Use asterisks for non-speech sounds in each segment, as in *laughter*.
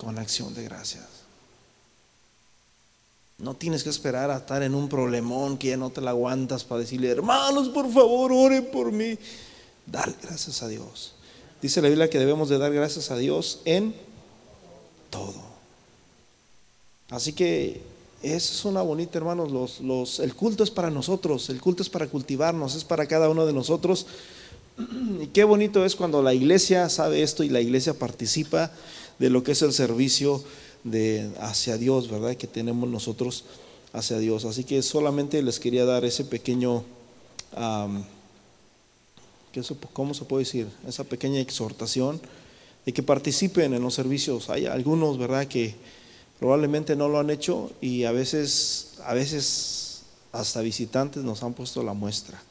con acción de gracias. No tienes que esperar a estar en un problemón que ya no te la aguantas para decirle, hermanos, por favor, oren por mí. Dale gracias a Dios. Dice la Biblia que debemos de dar gracias a Dios en todo. Así que esa es una bonita, hermanos. Los, los, el culto es para nosotros, el culto es para cultivarnos, es para cada uno de nosotros. *clears throat* Y qué bonito es cuando la iglesia sabe esto y la iglesia participa de lo que es el servicio de hacia Dios, ¿verdad? Que tenemos nosotros hacia Dios. Así que solamente les quería dar ese pequeño, ¿cómo se puede decir? Esa pequeña exhortación de que participen en los servicios. Hay algunos, ¿verdad? Que probablemente no lo han hecho y a veces, a veces hasta visitantes nos han puesto la muestra.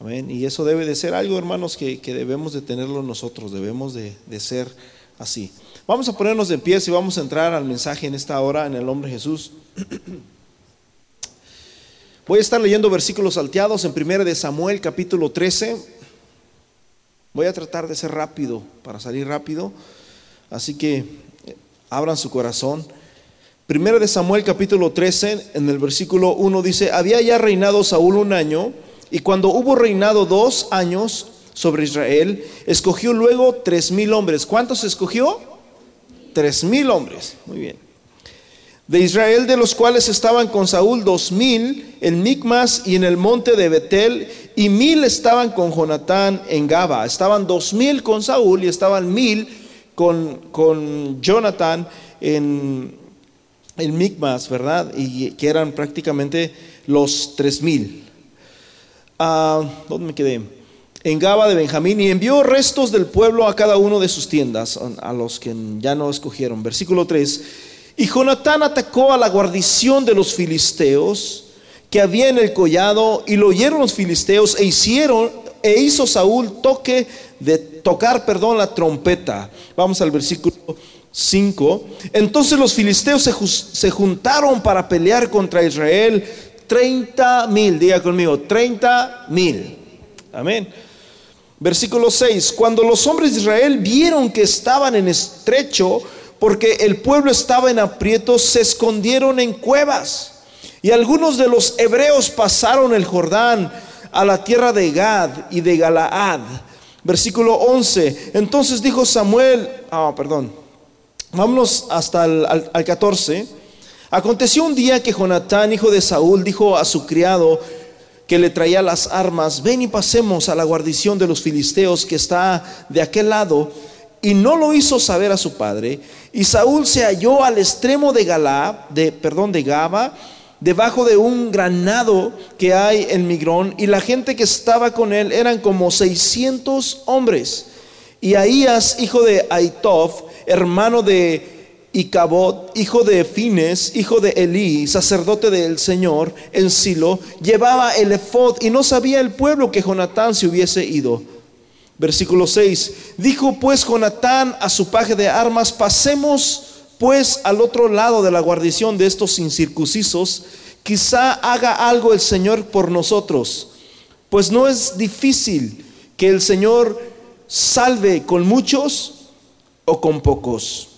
Amén. Y eso debe de ser algo, hermanos, que, debemos de tenerlo nosotros, debemos de, de ser así. Vamos a ponernos de pie y vamos a entrar al mensaje en esta hora en el nombre de Jesús. Voy a estar leyendo versículos salteados en 1 de Samuel capítulo 13. Voy a tratar de ser rápido para salir rápido. Así que eh, abran su corazón. 1 de Samuel capítulo 13 en el versículo 1 dice, había ya reinado Saúl un año y cuando hubo reinado dos años sobre Israel, escogió luego tres mil hombres. ¿Cuántos escogió? tres mil hombres. Muy bien. De Israel, de los cuales estaban con Saúl dos mil en Micmas y en el monte de Betel, y mil estaban con Jonatán en Gaba. Estaban dos mil con Saúl y estaban mil con, con Jonatán en, en Micmas, ¿verdad? Y que eran prácticamente los tres mil. Ah, ¿Dónde me quedé? En Gaba de Benjamín y envió restos del pueblo a cada uno de sus tiendas, a los que ya no escogieron. Versículo 3. Y Jonatán atacó a la guarnición de los filisteos que había en el collado y lo oyeron los filisteos e hicieron e hizo Saúl toque de tocar, perdón, la trompeta. Vamos al versículo 5. Entonces los filisteos se, se juntaron para pelear contra Israel. 30 mil, diga conmigo, 30 mil. Amén. Versículo 6, cuando los hombres de Israel vieron que estaban en estrecho, porque el pueblo estaba en aprietos, se escondieron en cuevas. Y algunos de los hebreos pasaron el Jordán a la tierra de Gad y de Galaad. Versículo 11, entonces dijo Samuel, ah, perdón, vámonos hasta el al 14. Aconteció un día que Jonatán, hijo de Saúl, dijo a su criado, que le traía las armas, ven y pasemos a la guarnición de los filisteos que está de aquel lado. Y no lo hizo saber a su padre. Y Saúl se halló al extremo de Galá, de, perdón, de Gaba, debajo de un granado que hay en Migrón. Y la gente que estaba con él eran como 600 hombres. Y Ahías, hijo de Aitof, hermano de y Cabot, hijo de Fines, hijo de Elí, sacerdote del Señor en Silo, llevaba el efod y no sabía el pueblo que Jonatán se hubiese ido. Versículo 6. Dijo pues Jonatán a su paje de armas, pasemos pues al otro lado de la guarnición de estos incircuncisos, quizá haga algo el Señor por nosotros, pues no es difícil que el Señor salve con muchos o con pocos.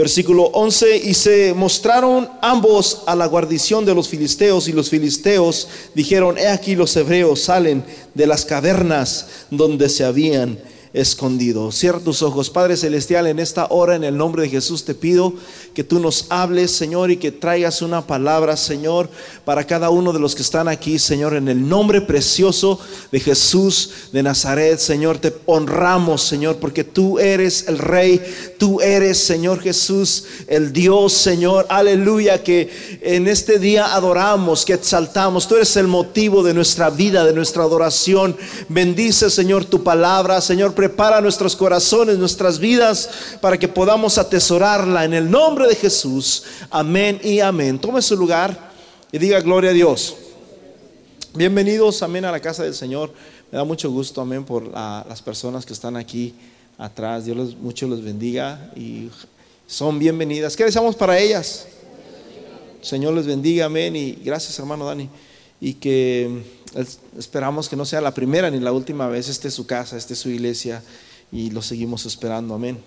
Versículo 11, y se mostraron ambos a la guarnición de los filisteos, y los filisteos dijeron, he aquí los hebreos salen de las cavernas donde se habían escondido. Cierra tus ojos, Padre Celestial, en esta hora, en el nombre de Jesús, te pido que tú nos hables, Señor, y que traigas una palabra, Señor, para cada uno de los que están aquí, Señor, en el nombre precioso de Jesús de Nazaret, Señor, te honramos, Señor, porque tú eres el Rey, tú eres, Señor Jesús, el Dios, Señor, aleluya, que en este día adoramos, que exaltamos, tú eres el motivo de nuestra vida, de nuestra adoración. Bendice, Señor, tu palabra, Señor prepara nuestros corazones, nuestras vidas, para que podamos atesorarla en el nombre de Jesús. Amén y amén. Tome su lugar y diga gloria a Dios. Bienvenidos, amén, a la casa del Señor. Me da mucho gusto, amén, por las personas que están aquí atrás. Dios mucho los bendiga y son bienvenidas. ¿Qué deseamos para ellas? Señor les bendiga, amén. Y gracias, hermano Dani. Y que Esperamos que no sea la primera ni la última vez. Este es su casa, este es su iglesia y lo seguimos esperando. Amén.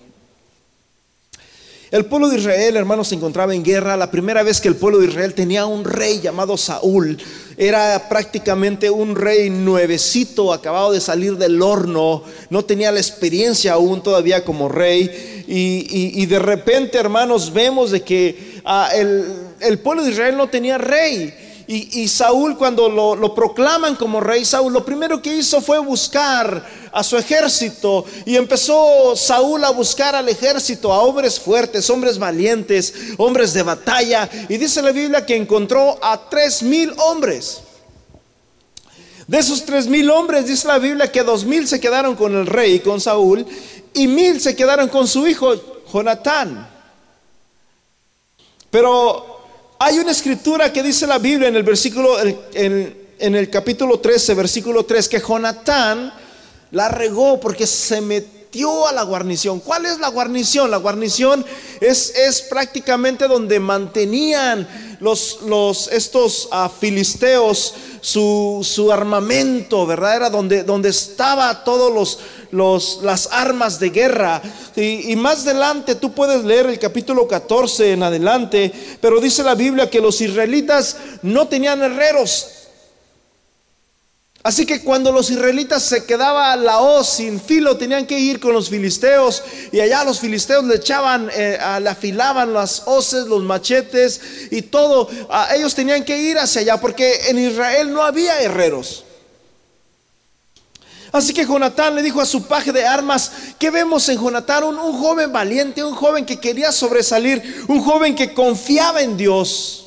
El pueblo de Israel, hermanos, se encontraba en guerra. La primera vez que el pueblo de Israel tenía un rey llamado Saúl, era prácticamente un rey nuevecito, acabado de salir del horno, no tenía la experiencia aún todavía como rey. Y, de repente, hermanos, vemos de que ah, el pueblo de Israel no tenía rey. Y, Saúl cuando lo, proclaman como rey, Saúl lo primero que hizo fue buscar a su ejército y empezó Saúl a buscar al ejército, a hombres fuertes, hombres valientes, hombres de batalla. Y dice la Biblia que encontró a tres mil hombres. De esos tres mil hombres dice la Biblia que dos mil se quedaron con el rey, con Saúl, y mil se quedaron con su hijo Jonatán. Pero hay una escritura que dice la Biblia en el versículo, en, el capítulo 13, versículo 3, que Jonatán la regó porque se metió a la guarnición. ¿Cuál es la guarnición? La guarnición es, es prácticamente donde mantenían los, los, estos ah, filisteos su, su, armamento, ¿verdad? Era donde, donde estaba todos los, los, las armas de guerra. Y, más adelante tú puedes leer el capítulo 14 en adelante, pero dice la Biblia que los israelitas no tenían herreros. Así que cuando los israelitas se quedaba la hoz sin filo, tenían que ir con los filisteos y allá los filisteos le echaban, eh, le afilaban las hoces, los machetes y todo. ellos tenían que ir hacia allá porque en Israel no había herreros. Así que Jonatán le dijo a su paje de armas, ¿qué vemos en Jonatán? Un, joven valiente, un joven que quería sobresalir, un joven que confiaba en Dios.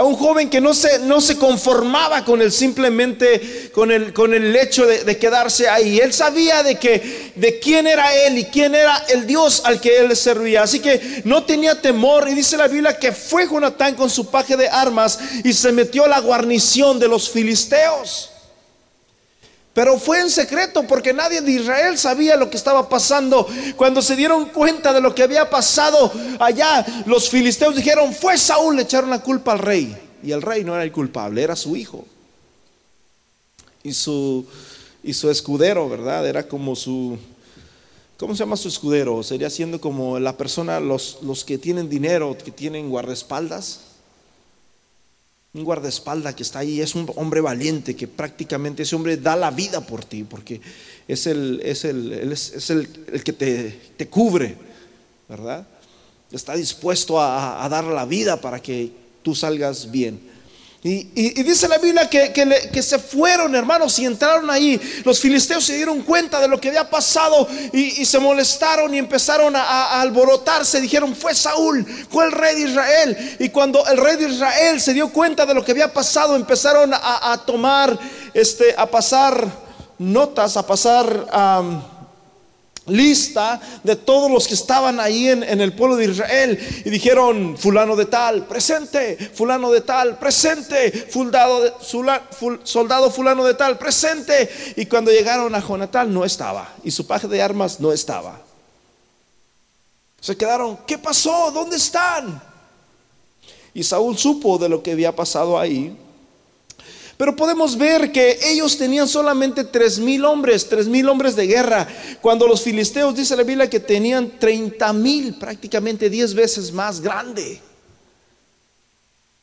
Un joven que no se, no se conformaba con el simplemente, con el, con el hecho de, quedarse ahí. Él sabía de que, de quién era él y quién era el Dios al que él servía. Así que no tenía temor. Y dice la Biblia que fue Jonatán con su paje de armas y se metió a la guarnición de los filisteos. Pero fue en secreto porque nadie de Israel sabía lo que estaba pasando. Cuando se dieron cuenta de lo que había pasado allá, los filisteos dijeron, fue Saúl, le echaron la culpa al rey. Y el rey no era el culpable, era su hijo. Y su, y su escudero, ¿verdad? Era como su... ¿Cómo se llama su escudero? Sería siendo como la persona, los, los que tienen dinero, que tienen guardaespaldas un guardaespaldas que está ahí, es un hombre valiente que prácticamente ese hombre da la vida por ti, porque es el, es el, es, el, que te, te, cubre, ¿verdad? Está dispuesto a, a dar la vida para que tú salgas bien. Y, dice la Biblia que, se fueron, hermanos, y entraron ahí. Los filisteos se dieron cuenta de lo que había pasado y, se molestaron y empezaron a, alborotarse. Dijeron, fue Saúl, fue el rey de Israel. Y cuando el rey de Israel se dio cuenta de lo que había pasado, empezaron a, tomar, este, a pasar notas, a pasar lista de todos los que estaban ahí en, el pueblo de Israel y dijeron, fulano de tal, presente, fulano de tal, presente, soldado, fulano de tal, presente. Y cuando llegaron a Jonatán no estaba y su paje de armas no estaba. Se quedaron, ¿qué pasó? ¿Dónde están? Y Saúl supo de lo que había pasado ahí pero podemos ver que ellos tenían solamente tres mil hombres, tres mil hombres de guerra, cuando los filisteos, dice la Biblia, que tenían treinta mil, prácticamente diez veces más grande.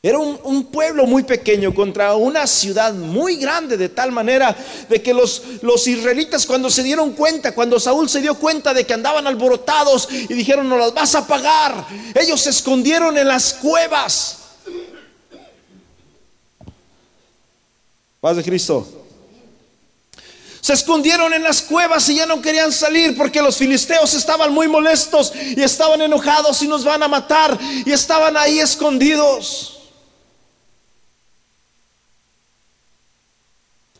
Era un, pueblo muy pequeño contra una ciudad muy grande, de tal manera de que los, los israelitas cuando se dieron cuenta, cuando Saúl se dio cuenta de que andaban alborotados y dijeron, no las vas a pagar, ellos se escondieron en las cuevas. Paz de Cristo. Se escondieron en las cuevas y ya no querían salir porque los filisteos estaban muy molestos y estaban enojados y nos van a matar y estaban ahí escondidos.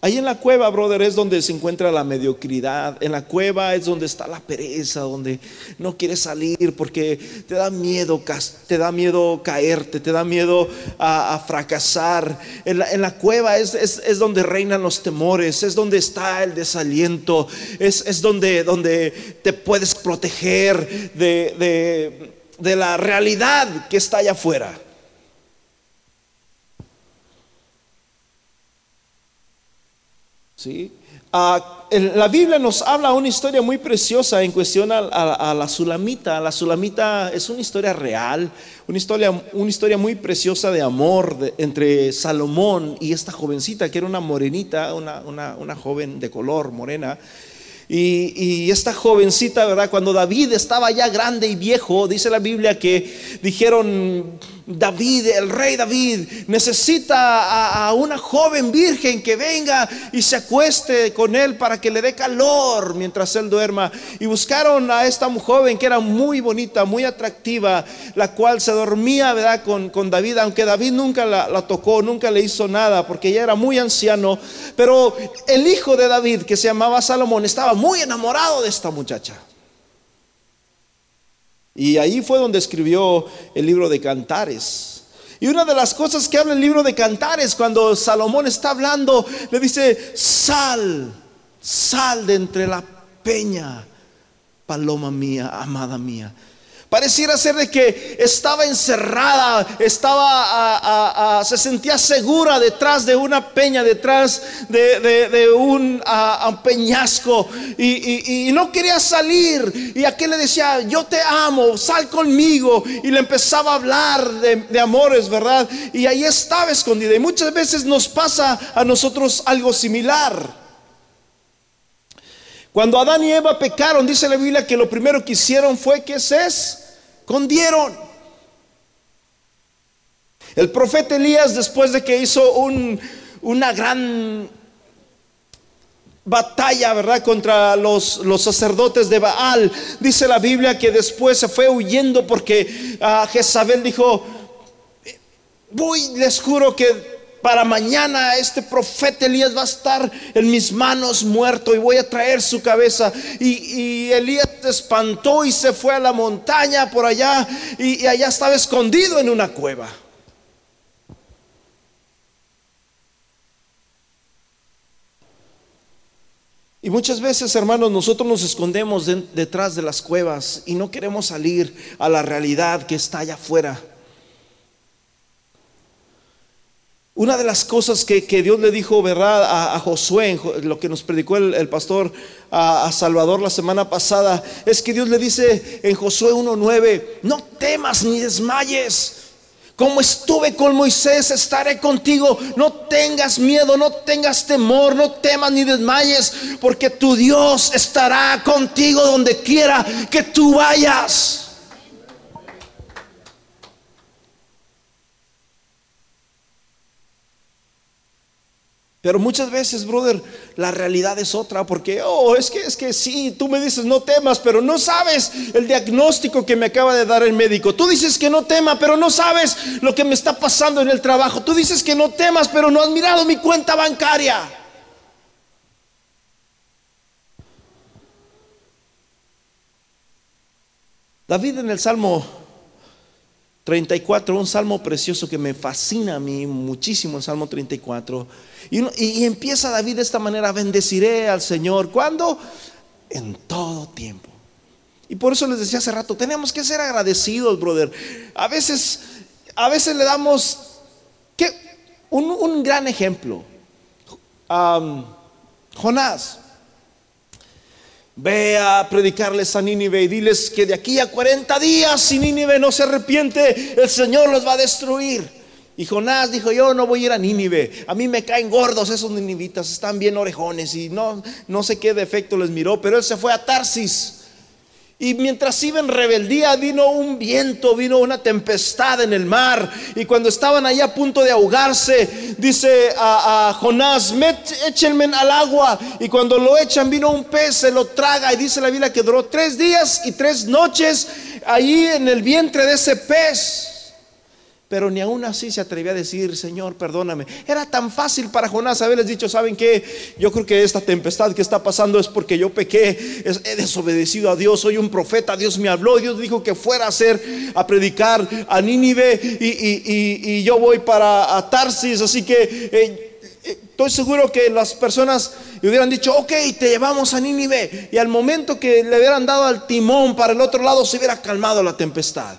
Ahí en la cueva, brother, es donde se encuentra la mediocridad. En la cueva es donde está la pereza, donde no quieres salir porque te da miedo, te caerte, te da miedo a, fracasar. En la, cueva es, donde reinan los temores, es donde está el desaliento, es, donde, donde te puedes proteger de, de la realidad que está allá afuera. ¿Sí? Ah, la Biblia nos habla una historia muy preciosa en cuestión a, la Sulamita. La Sulamita es una historia real, una historia, una historia muy preciosa de amor entre Salomón y esta jovencita que era una morenita, una, una joven de color morena. Y, y, esta jovencita, ¿verdad? Cuando David estaba ya grande y viejo, dice la Biblia que dijeron, David, el rey David, necesita a, una joven virgen que venga y se acueste con él para que le dé calor mientras él duerma. Y buscaron a esta joven que era muy bonita, muy atractiva, la cual se dormía, ¿verdad? Con, con David, aunque David nunca la, tocó, nunca le hizo nada, porque ella era muy anciano. Pero el hijo de David, que se llamaba Salomón, estaba muy enamorado de esta muchacha. Y ahí fue donde escribió el libro de Cantares. Y una de las cosas que habla el libro de Cantares, cuando Salomón está hablando, le dice, sal, sal de entre la peña, paloma mía, amada mía. Pareciera ser de que estaba encerrada, estaba, se sentía segura detrás de una peña, detrás de, un peñasco y, no quería salir. Y aquel le decía, yo te amo, sal conmigo. Y le empezaba a hablar de, amores, ¿verdad? Y ahí estaba escondida. Y muchas veces nos pasa a nosotros algo similar. Cuando Adán y Eva pecaron, dice la Biblia que lo primero que hicieron fue que se escondieron. El profeta Elías, después de que hizo una gran batalla, ¿verdad? Contra los, los, sacerdotes de Baal, dice la Biblia que después se fue huyendo porque ah, Jezabel dijo, voy, les juro que para mañana este profeta Elías va a estar en mis manos muerto y voy a traer su cabeza. Y, Elías se espantó y se fue a la montaña por allá y, y allá estaba escondido en una cueva. Y muchas veces, hermanos, nosotros nos escondemos detrás de las cuevas y no queremos salir a la realidad que está allá afuera. Una de las cosas que, Dios le dijo, ¿verdad? A, Josué, lo que nos predicó el, pastor a, Salvador la semana pasada, es que Dios le dice en Josué 1.9, no temas ni desmayes. Como estuve con Moisés, estaré contigo. No tengas miedo, no tengas temor, no temas ni desmayes, porque tu Dios estará contigo donde quiera que tú vayas. Pero muchas veces, brother, la realidad es otra, porque, oh, es que, es que sí, tú me dices no temas, pero no sabes el diagnóstico que me acaba de dar el médico. Tú dices que no tema, pero no sabes lo que me está pasando en el trabajo. Tú dices que no temas, pero no has mirado mi cuenta bancaria. David en el Salmo 34, un salmo precioso que me fascina a mí muchísimo, el Salmo 34. Y, empieza David de esta manera, bendeciré al Señor. ¿Cuándo? En todo tiempo. Y por eso les decía hace rato, tenemos que ser agradecidos, brother. A veces, a veces le damos un, gran ejemplo. Jonás. Ve a predicarles a Nínive y diles que de aquí a 40 días, si Nínive no se arrepiente, el Señor los va a destruir. Y Jonás dijo, yo no voy a ir a Nínive, a mí me caen gordos esos ninivitas, están bien orejones y no, no sé qué defecto les miró, pero él se fue a Tarsis y mientras iba en rebeldía vino un viento, vino una tempestad en el mar. Y cuando estaban ahí a punto de ahogarse, dice a, Jonás, échenme al agua. Y cuando lo echan vino un pez, se lo traga. Y dice la Biblia que duró tres días y tres noches ahí en el vientre de ese pez. Pero ni aún así se atrevía a decir, Señor, perdóname. Era tan fácil para Jonás haberles dicho, ¿saben qué? Yo creo que esta tempestad que está pasando es porque yo pequé, he desobedecido a Dios, soy un profeta, Dios me habló, Dios dijo que fuera a hacer, a predicar a Nínive y, yo voy para Tarsis, así que eh, eh, estoy seguro que las personas hubieran dicho, ok, te llevamos a Nínive. Y al momento que le hubieran dado al timón para el otro lado, se hubiera calmado la tempestad.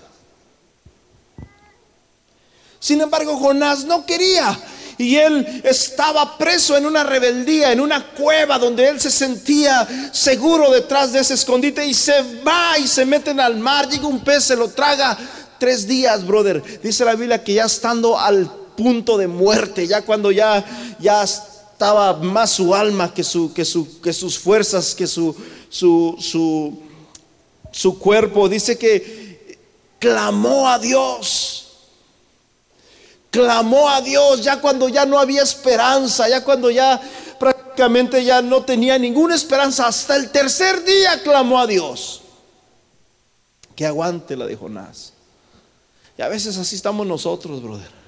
Sin embargo, Jonás no quería. y él estaba preso en una rebeldía, en una cueva donde él se sentía seguro detrás de ese escondite y se va y se meten al mar, llega un pez, se lo traga tres días, brother. Dice la Biblia que ya estando al punto de muerte, ya cuando ya, ya estaba más su alma que, su, que, su, que sus fuerzas, que su, su, su, su cuerpo, dice que clamó a Dios clamó a Dios ya cuando ya no había esperanza, ya cuando ya prácticamente ya no tenía ninguna esperanza. Hasta el tercer día clamó a Dios. Que aguante la de Jonás. Y a veces así estamos nosotros, brother.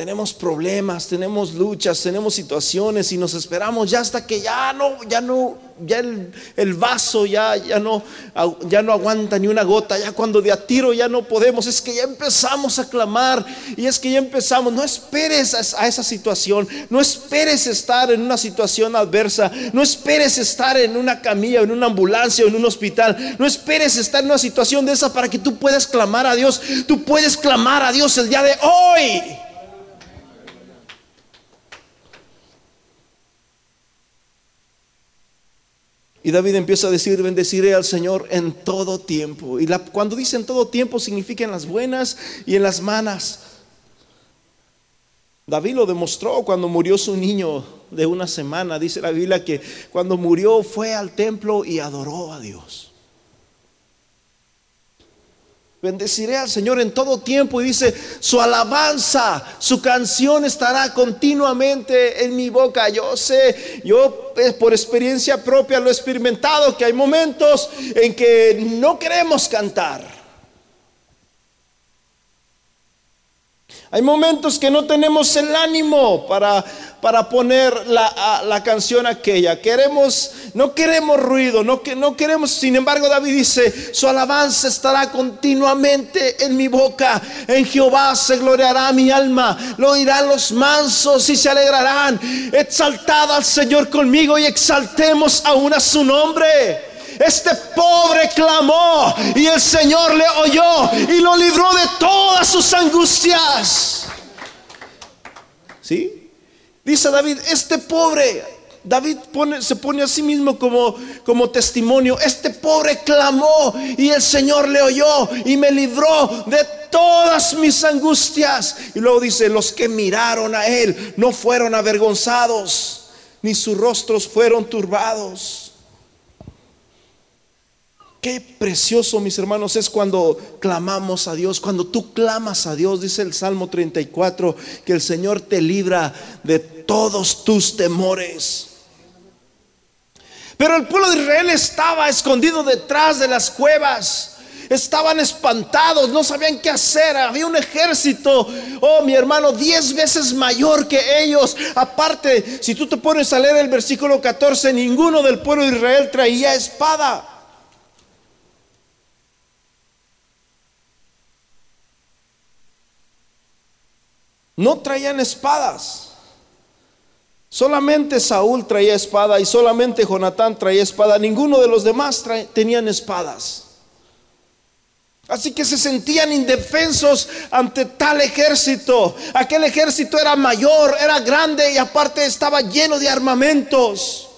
Tenemos problemas, tenemos luchas, tenemos situaciones y nos esperamos ya hasta que ya no, ya no, ya el, vaso ya, ya, no, ya no aguanta ni una gota, ya cuando de a tiro ya no podemos, es que ya empezamos a clamar y es que ya empezamos, no esperes a, a esa situación, no esperes estar en una situación adversa, no esperes estar en una camilla, en una ambulancia en un hospital, no esperes estar en una situación de esa para que tú puedas clamar a Dios, tú puedes clamar a Dios el día de hoy. Y David empieza a decir, bendeciré al Señor en todo tiempo. Y cuando dice en todo tiempo significa en las buenas y en las malas. David lo demostró cuando murió su niño de una semana. Dice la Biblia que cuando murió fue al templo y adoró a Dios. Bendeciré al Señor en todo tiempo y dice, su alabanza, su canción estará continuamente en mi boca. Yo sé, yo eh, por experiencia propia lo he experimentado, que hay momentos en que no queremos cantar. Hay momentos que no tenemos el ánimo para, para poner la, la, canción aquella. Queremos, no queremos ruido, no, no queremos. Sin embargo, David dice: Su alabanza estará continuamente en mi boca. En Jehová se gloriará mi alma. Lo oirán los mansos y se alegrarán. Exaltad al Señor conmigo y exaltemos aún a su nombre. Este pobre clamó y el Señor le oyó y lo libró de todas sus angustias. ¿Sí? Dice David, este pobre, David se pone a sí mismo como, como testimonio. Este pobre clamó y el Señor le oyó y me libró de todas mis angustias. Y luego dice, los que miraron a él no fueron avergonzados, ni sus rostros fueron turbados. Qué precioso, mis hermanos, es cuando clamamos a Dios, cuando tú clamas a Dios, dice el Salmo 34, que el Señor te libra de todos tus temores. Pero el pueblo de Israel estaba escondido detrás de las cuevas. Estaban espantados, no sabían qué hacer. Había un ejército, oh mi hermano, diez veces mayor que ellos. Aparte, si tú te pones a leer el versículo 14, ninguno del pueblo de Israel traía espada. No traían espadas. Solamente Saúl traía espada y solamente Jonatán traía espada. Ninguno de los demás tenían espadas. Así que se sentían indefensos ante tal ejército. Aquel ejército era mayor, era grande y aparte estaba lleno de armamentos.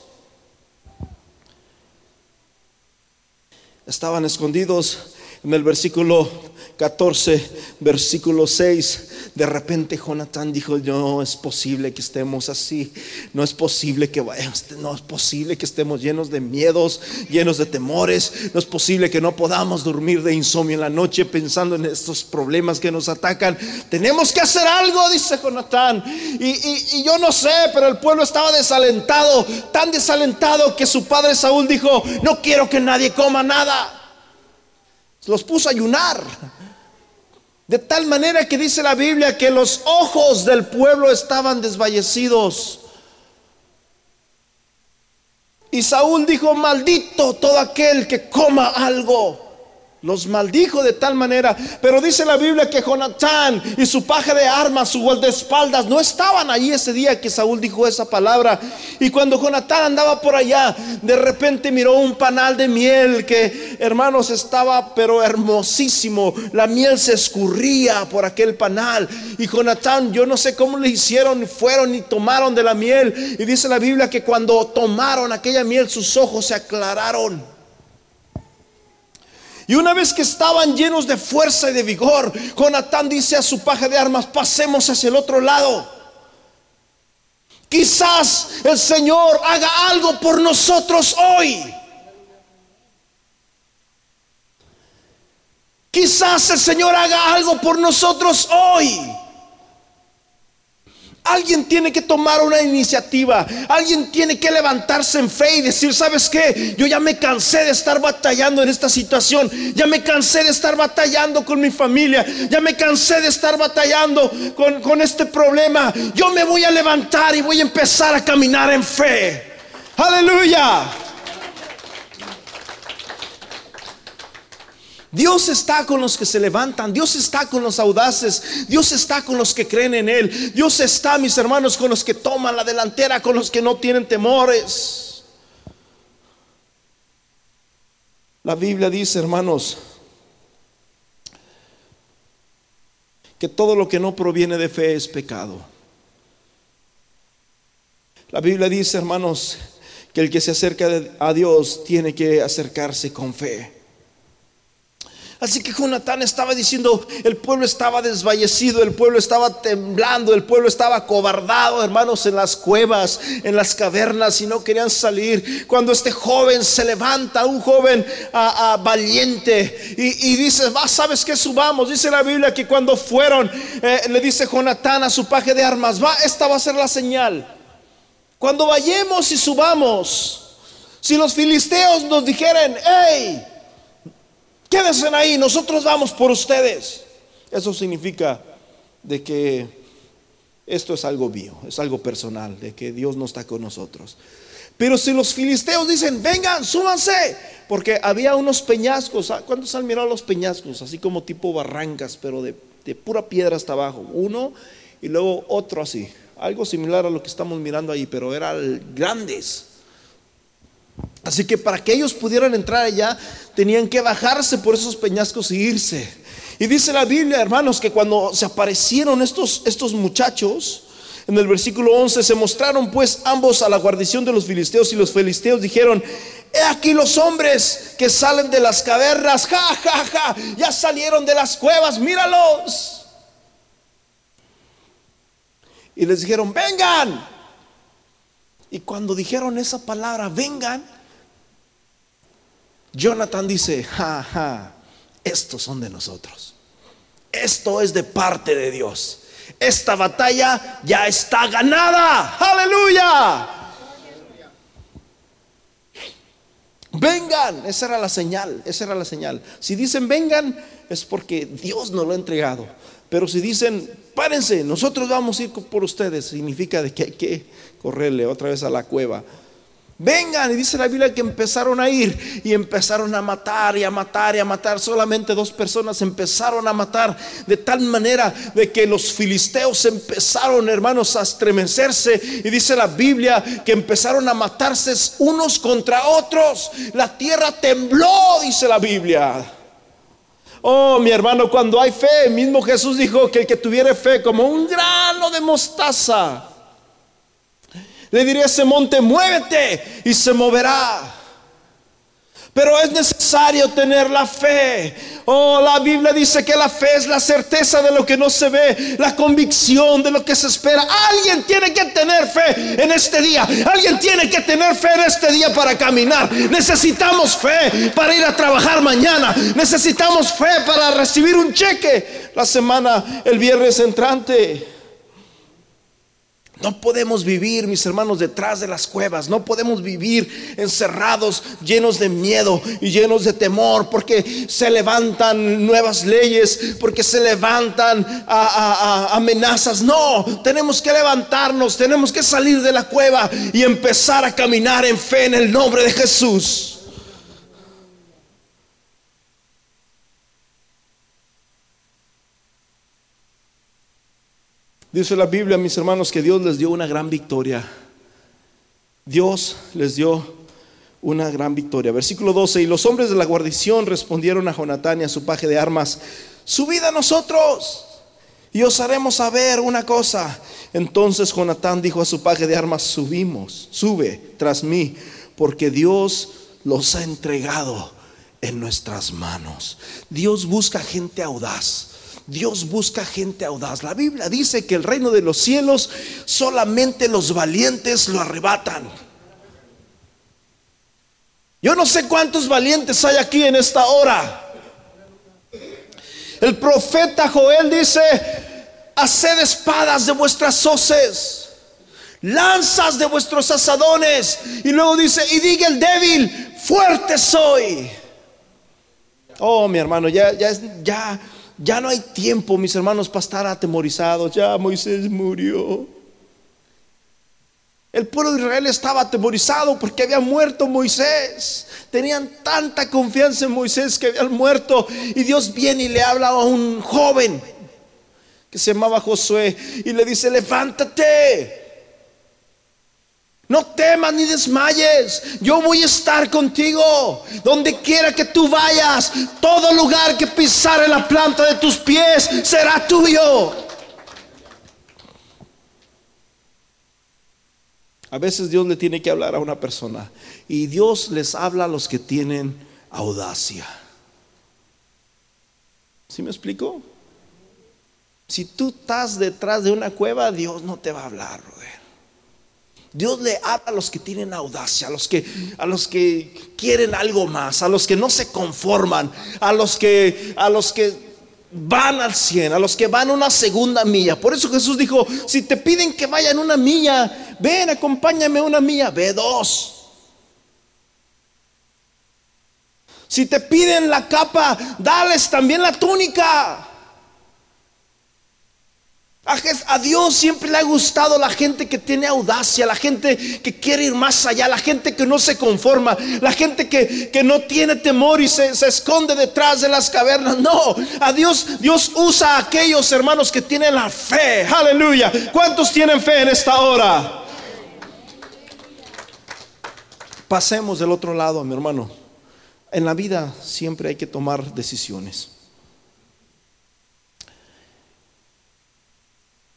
Estaban escondidos en el versículo 14, versículo 6. De repente Jonatán dijo, no es posible que estemos así, no es posible que vayamos, no es posible que estemos llenos de miedos, llenos de temores, no es posible que no podamos dormir de insomnio en la noche pensando en estos problemas que nos atacan. Tenemos que hacer algo, dice Jonatán. Y, y yo no sé, pero el pueblo estaba desalentado, tan desalentado que su padre Saúl dijo, no quiero que nadie coma nada. Los puso a ayunar. De tal manera que dice la Biblia que los ojos del pueblo estaban desvallecidos. Y Saúl dijo, maldito todo aquel que coma algo. Los maldijo de tal manera. Pero dice la Biblia que Jonatán y su paje de armas, su guardaespaldas, no estaban allí ese día que Saúl dijo esa palabra. Y cuando Jonatán andaba por allá, de repente miró un panal de miel que, hermanos, estaba pero hermosísimo. La miel se escurría por aquel panal. Y Jonatán, yo no sé cómo le hicieron, fueron y tomaron de la miel. Y dice la Biblia que cuando tomaron aquella miel, sus ojos se aclararon. Y una vez que estaban llenos de fuerza y de vigor, Jonatán dice a su paje de armas, pasemos hacia el otro lado. Quizás el Señor haga algo por nosotros hoy. Quizás el Señor haga algo por nosotros hoy. Alguien tiene que tomar una iniciativa. Alguien tiene que levantarse en fe y decir, ¿sabes qué? Yo ya me cansé de estar batallando en esta situación. Ya me cansé de estar batallando con mi familia. Ya me cansé de estar batallando con, con este problema. Yo me voy a levantar y voy a empezar a caminar en fe. Aleluya. Dios está con los que se levantan, Dios está con los audaces, Dios está con los que creen en Él, Dios está, mis hermanos, con los que toman la delantera, con los que no tienen temores. La Biblia dice, hermanos, que todo lo que no proviene de fe es pecado. La Biblia dice, hermanos, que el que se acerca a Dios tiene que acercarse con fe. Así que Jonatán estaba diciendo, el pueblo estaba desvallecido, el pueblo estaba temblando, el pueblo estaba cobardado, hermanos, en las cuevas, en las cavernas y no querían salir. Cuando este joven se levanta, un joven ah, ah, valiente, y, dice, va, ¿sabes que subamos? Dice la Biblia que cuando fueron, eh, le dice Jonatán a su paje de armas, va, esta va a ser la señal. Cuando vayamos y subamos, si los filisteos nos dijeren, hey, Quédense ahí, nosotros vamos por ustedes. Eso significa de que esto es algo mío, es algo personal, de que Dios no está con nosotros. Pero si los filisteos dicen, vengan, súbanse, porque había unos peñascos, ah, ¿cuántos han mirado los peñascos? Así como tipo barrancas, pero de, de pura piedra hasta abajo. Uno y luego otro así, algo similar a lo que estamos mirando ahí, pero eran grandes. Así que para que ellos pudieran entrar allá, tenían que bajarse por esos peñascos y irse. Y dice la Biblia, hermanos, que cuando se aparecieron estos, estos muchachos, en el versículo 11, se mostraron pues ambos a la guarnición de los filisteos y los filisteos dijeron, he aquí los hombres que salen de las cavernas, ja, ja, ja, ya salieron de las cuevas, míralos. Y les dijeron, vengan. Y cuando dijeron esa palabra, vengan, Jonathan dice, ja, ja, estos son de nosotros. Esto es de parte de Dios. Esta batalla ya está ganada. Aleluya. Vengan, esa era la señal, esa era la señal. Si dicen vengan, es porque Dios nos lo ha entregado. Pero si dicen, párense, nosotros vamos a ir por ustedes, significa de que hay que correrle otra vez a la cueva. Vengan, y dice la Biblia que empezaron a ir y empezaron a matar y a matar y a matar. Solamente dos personas empezaron a matar de tal manera de que los filisteos empezaron, hermanos, a estremecerse. Y dice la Biblia que empezaron a matarse unos contra otros. La tierra tembló, dice la Biblia. Oh, mi hermano, cuando hay fe, mismo Jesús dijo que el que tuviera fe como un grano de mostaza le diré a ese monte, muévete y se moverá. Pero es necesario tener la fe. Oh, la Biblia dice que la fe es la certeza de lo que no se ve, la convicción de lo que se espera. Alguien tiene que tener fe en este día. Alguien tiene que tener fe en este día para caminar. Necesitamos fe para ir a trabajar mañana. Necesitamos fe para recibir un cheque la semana, el viernes entrante. No podemos vivir, mis hermanos, detrás de las cuevas. No podemos vivir encerrados, llenos de miedo y llenos de temor, porque se levantan nuevas leyes, porque se levantan amenazas. No, tenemos que levantarnos, tenemos que salir de la cueva y empezar a caminar en fe en el nombre de Jesús. Dice la Biblia, mis hermanos, que Dios les dio una gran victoria. Dios les dio una gran victoria. Versículo 12, y los hombres de la guarnición respondieron a Jonatán y a su paje de armas, subid a nosotros y os haremos saber una cosa. Entonces Jonatán dijo a su paje de armas, subimos, sube tras mí, porque Dios los ha entregado en nuestras manos. Dios busca gente audaz. Dios busca gente audaz. La Biblia dice que el reino de los cielos solamente los valientes lo arrebatan. Yo no sé cuántos valientes hay aquí en esta hora. El profeta Joel dice, haced espadas de vuestras hoces, lanzas de vuestros asadones. Y luego dice, y diga el débil, fuerte soy. Oh, mi hermano, ya, ya, ya ya no hay tiempo, mis hermanos, para estar atemorizados. Ya Moisés murió. El pueblo de Israel estaba atemorizado porque había muerto Moisés. Tenían tanta confianza en Moisés que habían muerto. Y Dios viene y le habla a un joven que se llamaba Josué y le dice, levántate. No temas ni desmayes. Yo voy a estar contigo. Donde quiera que tú vayas, todo lugar que pisare la planta de tus pies será tuyo. A veces Dios le tiene que hablar a una persona y Dios les habla a los que tienen audacia. ¿Sí me explico? Si tú estás detrás de una cueva, Dios no te va a hablar. Dios le habla a los que tienen audacia, a los que, a los que quieren algo más, a los que no se conforman, a los que, a los que van al cien, a los que van una segunda milla. Por eso Jesús dijo, si te piden que vayan una milla, ven, acompáñame una milla, ve dos. Si te piden la capa, dales también la túnica. A Dios siempre le ha gustado la gente que tiene audacia, la gente que quiere ir más allá, la gente que no se conforma, la gente que, no tiene temor y se, se, esconde detrás de las cavernas. No, a Dios, Dios usa a aquellos hermanos que tienen la fe. Aleluya. ¿Cuántos tienen fe en esta hora? Pasemos del otro lado, mi hermano. En la vida siempre hay que tomar decisiones.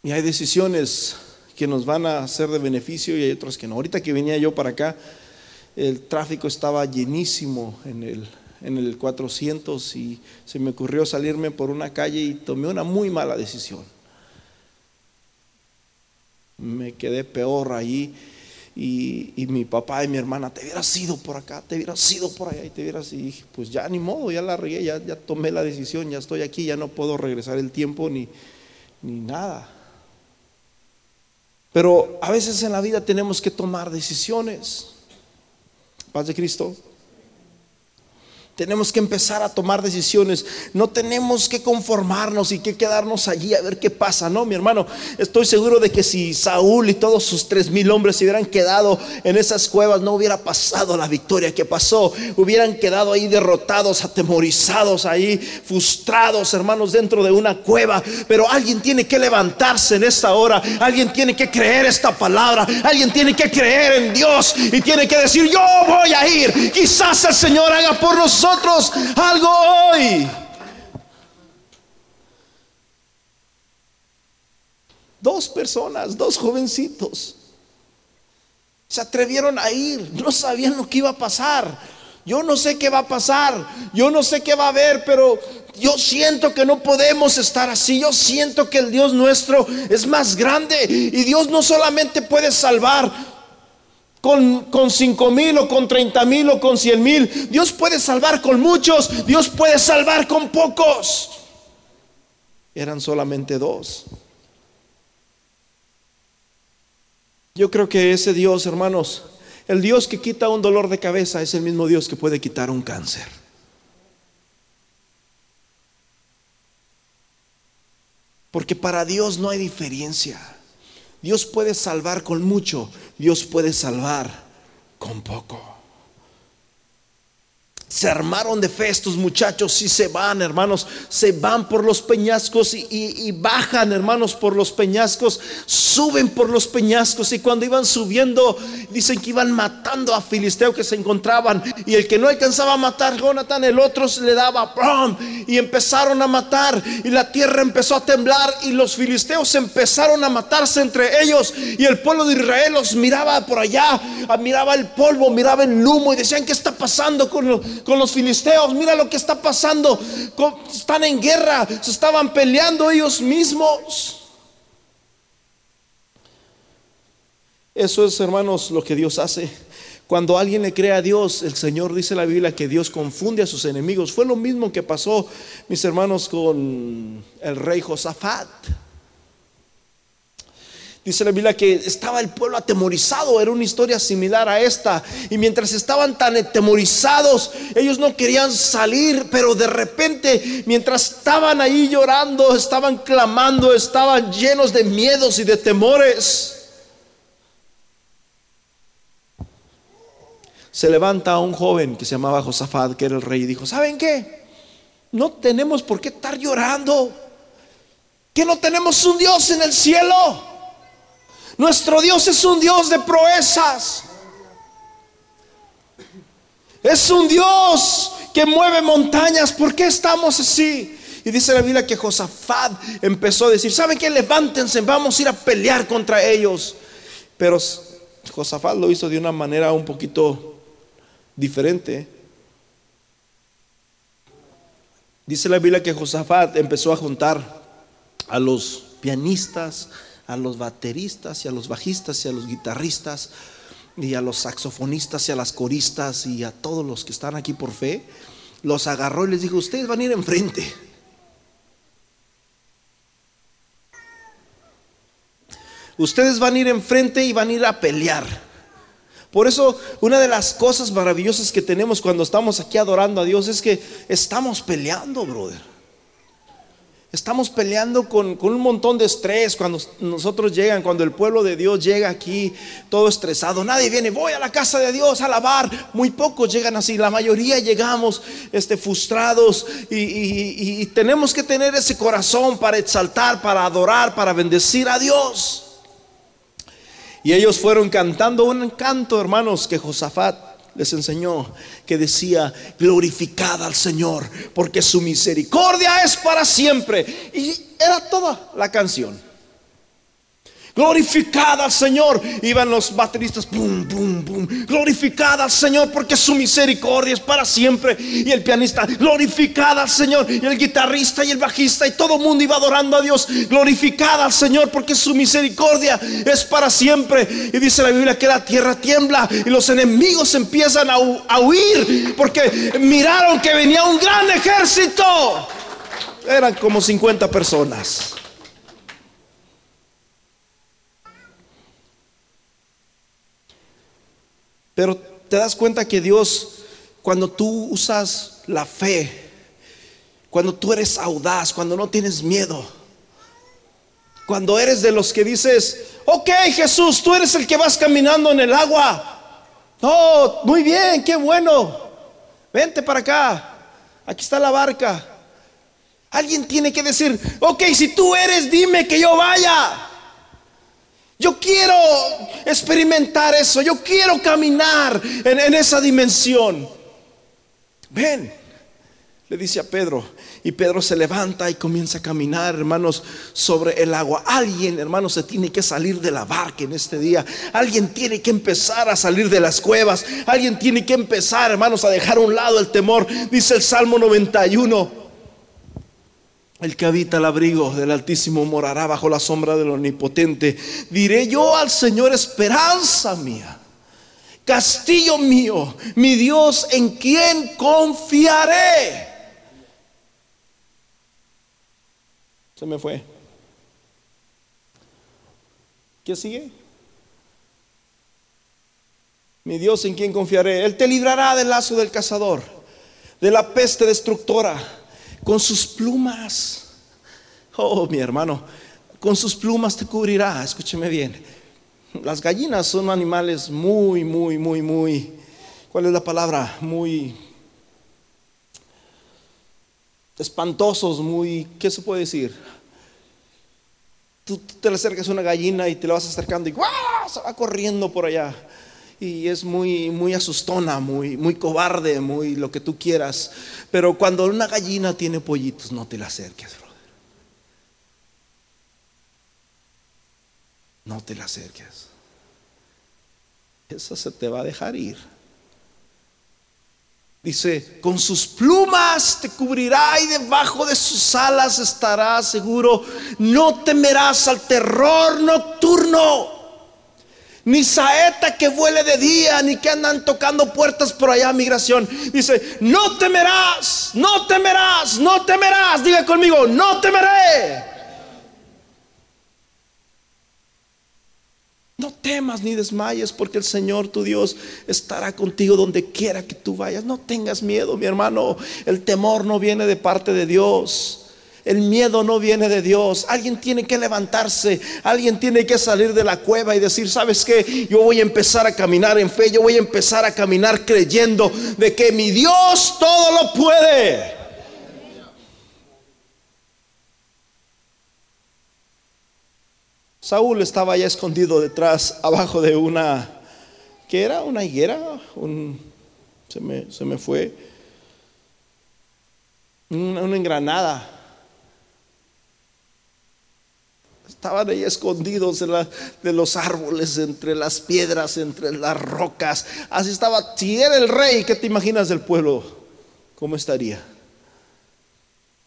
Y hay decisiones que nos van a ser de beneficio y hay otras que no. Ahorita que venía yo para acá, el tráfico estaba llenísimo en el, en el 400 y se me ocurrió salirme por una calle y tomé una muy mala decisión. Me quedé peor ahí y, mi papá y mi hermana, te hubieras ido por acá, te hubieras ido por allá y te hubieras y dije, pues ya ni modo, ya la regué, ya, ya tomé la decisión, ya estoy aquí, ya no puedo regresar el tiempo ni, ni nada. Pero a veces en la vida tenemos que tomar decisiones. Paz de Cristo. Tenemos que empezar a tomar decisiones. No tenemos que conformarnos y que quedarnos allí a ver qué pasa. No, mi hermano, estoy seguro de que si Saúl y todos sus tres mil hombres se hubieran quedado en esas cuevas, no hubiera pasado la victoria que pasó. Hubieran quedado ahí derrotados, atemorizados, ahí frustrados, hermanos, dentro de una cueva. Pero alguien tiene que levantarse en esta hora. Alguien tiene que creer esta palabra. Alguien tiene que creer en Dios y tiene que decir, yo voy a ir. Quizás el Señor haga por nosotros algo hoy. Dos personas, dos jovencitos, se atrevieron a ir, no sabían lo que iba a pasar. Yo no sé qué va a pasar, yo no sé qué va a haber, pero yo siento que no podemos estar así. Yo siento que el Dios nuestro es más grande y Dios no solamente puede salvar con, cinco mil o con treinta mil o con cien mil. Dios puede salvar con muchos, Dios puede salvar con pocos. Eran solamente dos. Yo creo que ese Dios, hermanos, el Dios que quita un dolor de cabeza es el mismo Dios que puede quitar un cáncer. Porque para Dios no hay diferencia. Dios puede salvar con mucho, Dios puede salvar con poco. Se armaron de fe estos muchachos y se van, hermanos, se van por los peñascos y, bajan, hermanos, por los peñascos, suben por los peñascos y cuando iban subiendo, dicen que iban matando a Filisteo que se encontraban y el que no alcanzaba a matar, Jonathan, el otro se le daba, y empezaron a matar y la tierra empezó a temblar y los filisteos empezaron a matarse entre ellos y el pueblo de Israel los miraba por allá, miraba el polvo, miraba el humo y decían, ¿qué está pasando con los con los filisteos. Mira lo que está pasando. Están en guerra. Se estaban peleando ellos mismos. Eso es, hermanos, lo que Dios hace. Cuando alguien le cree a Dios, el Señor dice en la Biblia que Dios confunde a sus enemigos. Fue lo mismo que pasó, mis hermanos, con el rey Josafat. Dice la Biblia que estaba el pueblo atemorizado, era una historia similar a esta. Y mientras estaban tan atemorizados, ellos no querían salir, pero de repente, mientras estaban ahí llorando, estaban clamando, estaban llenos de miedos y de temores. Se levanta un joven que se llamaba Josafat, que era el rey, y dijo, ¿saben qué? No tenemos por qué estar llorando. Que no tenemos un Dios en el cielo nuestro Dios es un Dios de proezas. Es un Dios que mueve montañas. ¿Por qué estamos así? Y dice la Biblia que Josafat empezó a decir, ¿saben qué? Levántense, vamos a ir a pelear contra ellos. Pero Josafat lo hizo de una manera un poquito diferente. Dice la Biblia que Josafat empezó a juntar a los pianistas, a los bateristas y a los bajistas y a los guitarristas y a los saxofonistas y a las coristas y a todos los que están aquí por fe, los agarró y les dijo, ustedes van a ir enfrente. Ustedes van a ir enfrente y van a ir a pelear. Por eso una de las cosas maravillosas que tenemos cuando estamos aquí adorando a Dios es que estamos peleando, brother. Estamos peleando con, un montón de estrés cuando nosotros llegan, cuando el pueblo de Dios llega aquí todo estresado. Nadie viene, voy a la casa de Dios a alabar. Muy pocos llegan así, la mayoría llegamos este, frustrados y, y tenemos que tener ese corazón para exaltar, para adorar, para bendecir a Dios. Y ellos fueron cantando un canto, hermanos, que Josafat les enseñó que decía, glorificada al Señor, porque su misericordia es para siempre. Y era toda la canción. Glorificada al Señor. Iban los bateristas, boom, boom, boom. Glorificada al Señor porque su misericordia es para siempre. Y el pianista, glorificada al Señor. Y el guitarrista y el bajista y todo el mundo iba adorando a Dios. Glorificada al Señor porque su misericordia es para siempre. Y dice la Biblia que la tierra tiembla y los enemigos empiezan a, a huir porque miraron que venía un gran ejército. Eran como 50 personas. Pero te das cuenta que Dios, cuando tú usas la fe, cuando tú eres audaz, cuando no tienes miedo, cuando eres de los que dices, ok Jesús, tú eres el que vas caminando en el agua. Oh, muy bien, qué bueno. Vente para acá. Aquí está la barca. Alguien tiene que decir, ok, si tú eres, dime que yo vaya. Yo quiero experimentar eso, yo quiero caminar en, esa dimensión. Ven, le dice a Pedro, y Pedro se levanta y comienza a caminar, hermanos, sobre el agua. Alguien, hermanos, se tiene que salir de la barca en este día. Alguien tiene que empezar a salir de las cuevas. Alguien tiene que empezar, hermanos, a dejar a un lado el temor. Dice el Salmo 91. El que habita el abrigo del Altísimo morará bajo la sombra del Omnipotente. Diré yo al Señor esperanza mía, castillo mío, mi Dios en quien confiaré. Se me fue. ¿Qué sigue? Mi Dios en quien confiaré. Él te librará del lazo del cazador, de la peste destructora con sus plumas. Oh, mi hermano, con sus plumas te cubrirá. Escúcheme bien. Las gallinas son animales muy, muy, muy, muy, ¿cuál es la palabra? Muy espantosos, muy, ¿qué se puede decir? Tú, te le acercas a una gallina y te la vas acercando y ¡guau! se va corriendo por allá. Y es muy, muy asustona, muy, muy cobarde, muy lo que tú quieras. Pero cuando una gallina tiene pollitos, no te la acerques. No te la acerques. Esa se te va a dejar ir. Dice, con sus plumas te cubrirá y debajo de sus alas estarás seguro. No temerás al terror nocturno, ni saeta que vuele de día, ni que andan tocando puertas por allá, migración. Dice, no temerás, no temerás, no temerás. Diga conmigo, no temeré. No temas ni desmayes porque el Señor tu Dios estará contigo donde quiera que tú vayas. No tengas miedo, mi hermano. El temor no viene de parte de Dios. El miedo no viene de Dios. Alguien tiene que levantarse. Alguien tiene que salir de la cueva y decir, ¿sabes qué? Yo voy a empezar a caminar en fe. Yo voy a empezar a caminar creyendo de que mi Dios todo lo puede. Saúl estaba ya escondido detrás, abajo de una, ¿qué era? ¿Una higuera? se, me, fue. Una, engranada. Estaban ahí escondidos de, los árboles, entre las piedras, entre las rocas. Así estaba. Si era el rey, ¿qué te imaginas del pueblo? ¿Cómo estaría?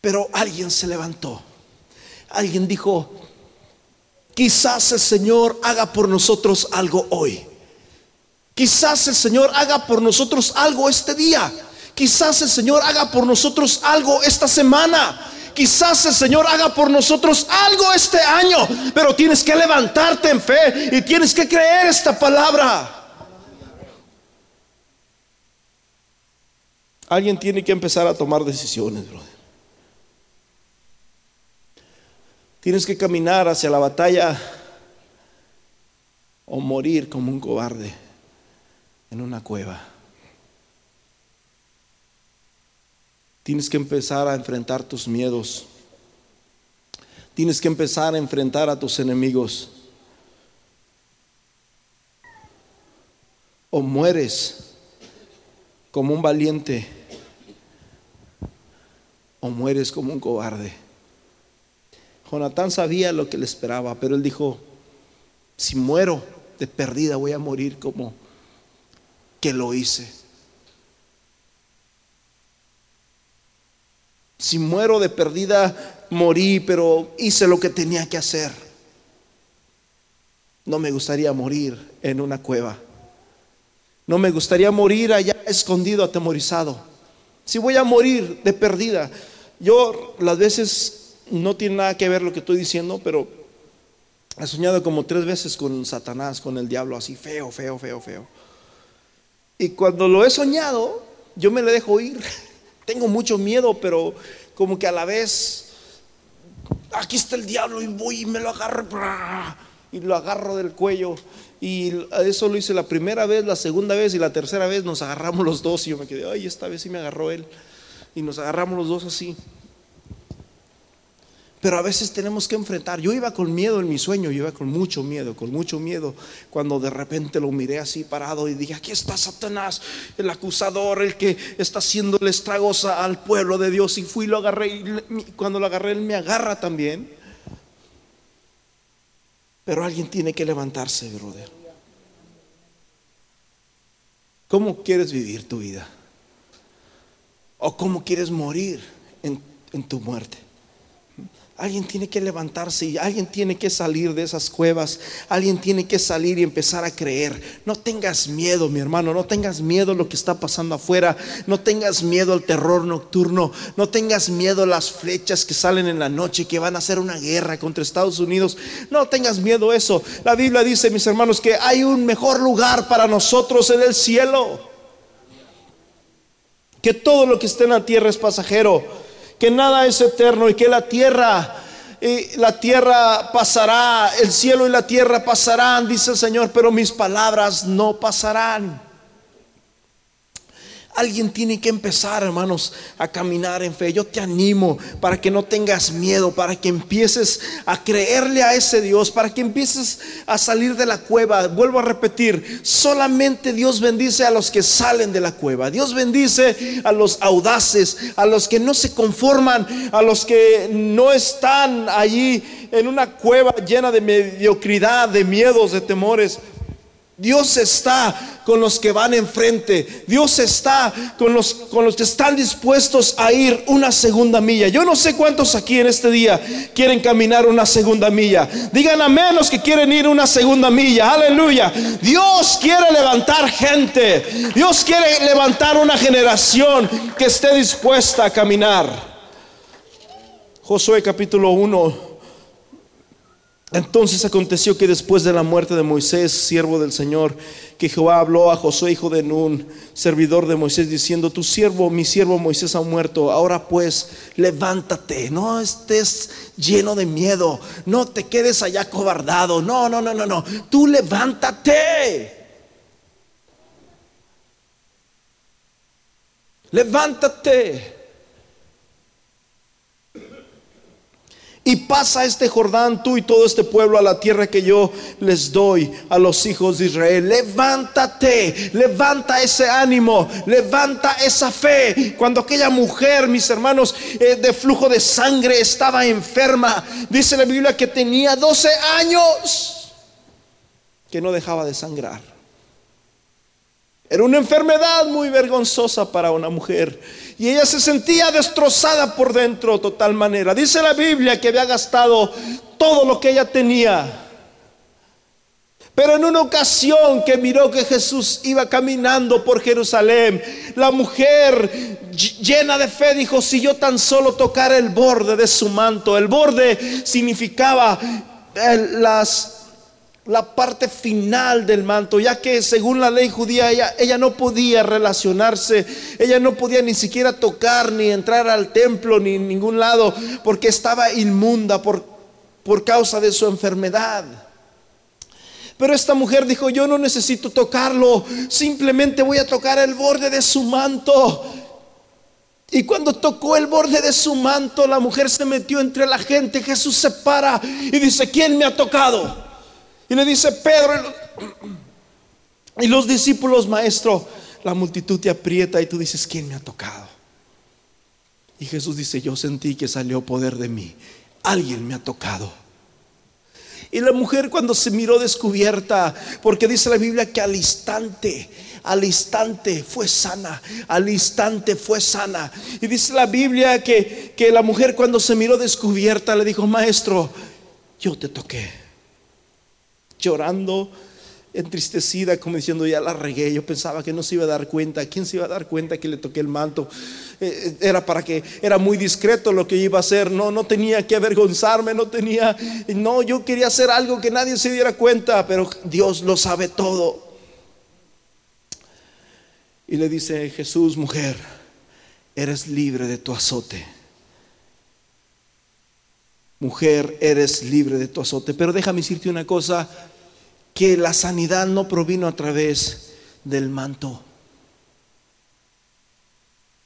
Pero alguien se levantó. Alguien dijo, Quizás el Señor haga por nosotros algo hoy. Quizás el Señor haga por nosotros algo este día. Quizás el Señor haga por nosotros algo esta semana. Quizás el Señor haga por nosotros algo este año. Pero tienes que levantarte en fe y tienes que creer esta palabra. Alguien tiene que empezar a tomar decisiones, brother. Tienes que caminar hacia la batalla o morir como un cobarde en una cueva. Tienes que empezar a enfrentar tus miedos. Tienes que empezar a enfrentar a tus enemigos. O mueres como un valiente o mueres como un cobarde. Jonatán sabía lo que le esperaba, pero él dijo, si muero de perdida voy a morir como que lo hice. Si muero de perdida, morí, pero hice lo que tenía que hacer. No me gustaría morir en una cueva. No me gustaría morir allá escondido, atemorizado. Si voy a morir de perdida, yo las veces no tiene nada que ver lo que estoy diciendo, pero he soñado como tres veces con Satanás, con el diablo, así feo, feo, feo, feo. Y cuando lo he soñado, yo me le dejo ir. *laughs* Tengo mucho miedo, pero como que a la vez, aquí está el diablo y voy y me lo agarro y lo agarro del cuello. Y eso lo hice la primera vez, la segunda vez y la tercera vez nos agarramos los dos y yo me quedé, ay, esta vez sí me agarró él. Y nos agarramos los dos así. Pero a veces tenemos que enfrentar. Yo iba con miedo en mi sueño, yo iba con mucho miedo, con mucho miedo, cuando de repente lo miré así parado y dije, aquí está Satanás, el acusador, el que está haciéndole estragos al pueblo de Dios. Y fui y lo agarré, y cuando lo agarré, él me agarra también. Pero alguien tiene que levantarse, brother. ¿Cómo quieres vivir tu vida? ¿O cómo quieres morir en, en tu muerte? Alguien tiene que levantarse y alguien tiene que salir de esas cuevas. Alguien tiene que salir y empezar a creer. No tengas miedo, mi hermano. No tengas miedo a lo que está pasando afuera. No tengas miedo al terror nocturno. No tengas miedo a las flechas que salen en la noche que van a hacer una guerra contra Estados Unidos. No tengas miedo a eso. La Biblia dice, mis hermanos, que hay un mejor lugar para nosotros en el cielo. Que todo lo que esté en la tierra es pasajero que nada es eterno y que la tierra y la tierra pasará, el cielo y la tierra pasarán, dice el Señor, pero mis palabras no pasarán. Alguien tiene que empezar, hermanos, a caminar en fe. Yo te animo para que no tengas miedo, para que empieces a creerle a ese Dios, para que empieces a salir de la cueva. Vuelvo a repetir, solamente Dios bendice a los que salen de la cueva. Dios bendice a los audaces, a los que no se conforman, a los que no están allí en una cueva llena de mediocridad, de miedos, de temores. Dios está con los que van enfrente. Dios está con los, con los que están dispuestos a ir una segunda milla. Yo no sé cuántos aquí en este día quieren caminar una segunda milla. Digan a menos que quieren ir una segunda milla. Aleluya. Dios quiere levantar gente. Dios quiere levantar una generación que esté dispuesta a caminar. Josué capítulo 1 entonces aconteció que después de la muerte de Moisés, siervo del Señor, que Jehová habló a Josué, hijo de Nun, servidor de Moisés, diciendo, tu siervo, mi siervo Moisés ha muerto, ahora pues levántate, no estés lleno de miedo, no te quedes allá cobardado, no, no, no, no, no, tú levántate. Levántate. Y pasa este Jordán, tú y todo este pueblo, a la tierra que yo les doy a los hijos de Israel. Levántate, levanta ese ánimo, levanta esa fe. Cuando aquella mujer, mis hermanos, eh, de flujo de sangre estaba enferma, dice la Biblia que tenía 12 años, que no dejaba de sangrar. Era una enfermedad muy vergonzosa para una mujer. Y ella se sentía destrozada por dentro de total manera. Dice la Biblia que había gastado todo lo que ella tenía. Pero en una ocasión que miró que Jesús iba caminando por Jerusalén, la mujer llena de fe dijo, si yo tan solo tocara el borde de su manto, el borde significaba eh, las la parte final del manto, ya que según la ley judía ella, no podía relacionarse, ella no podía ni siquiera tocar ni entrar al templo ni en ningún lado, porque estaba inmunda por, por causa de su enfermedad. Pero esta mujer dijo, yo no necesito tocarlo, simplemente voy a tocar el borde de su manto. Y cuando tocó el borde de su manto, la mujer se metió entre la gente, Jesús se para y dice, ¿quién me ha tocado? Y le dice Pedro y los, discípulos, maestro, la multitud te aprieta y tú dices, ¿quién me ha tocado? Y Jesús dice, yo sentí que salió poder de mí. Alguien me ha tocado. Y la mujer cuando se miró descubierta, porque dice la Biblia que al instante, al instante fue sana, al instante fue sana. Y dice la Biblia que, que la mujer cuando se miró descubierta le dijo, maestro, yo te toqué llorando, entristecida, como diciendo, ya la regué. Yo pensaba que no se iba a dar cuenta. ¿Quién se iba a dar cuenta que le toqué el manto? Eh, eh, era para que, era muy discreto lo que iba a hacer. No, no tenía que avergonzarme, no tenía, no, yo quería hacer algo que nadie se diera cuenta, pero Dios lo sabe todo. Y le dice Jesús, mujer, eres libre de tu azote. Mujer, eres libre de tu azote. Pero déjame decirte una cosa, que la sanidad no provino a través del manto.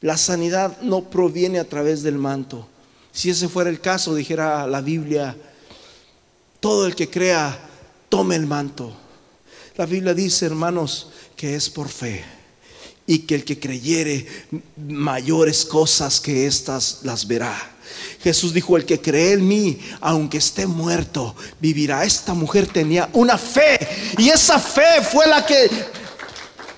La sanidad no proviene a través del manto. Si ese fuera el caso, dijera la Biblia, todo el que crea, tome el manto. La Biblia dice, hermanos, que es por fe y que el que creyere mayores cosas que estas las verá. Jesús dijo, el que cree en mí, aunque esté muerto, vivirá. Esta mujer tenía una fe y esa fe fue la que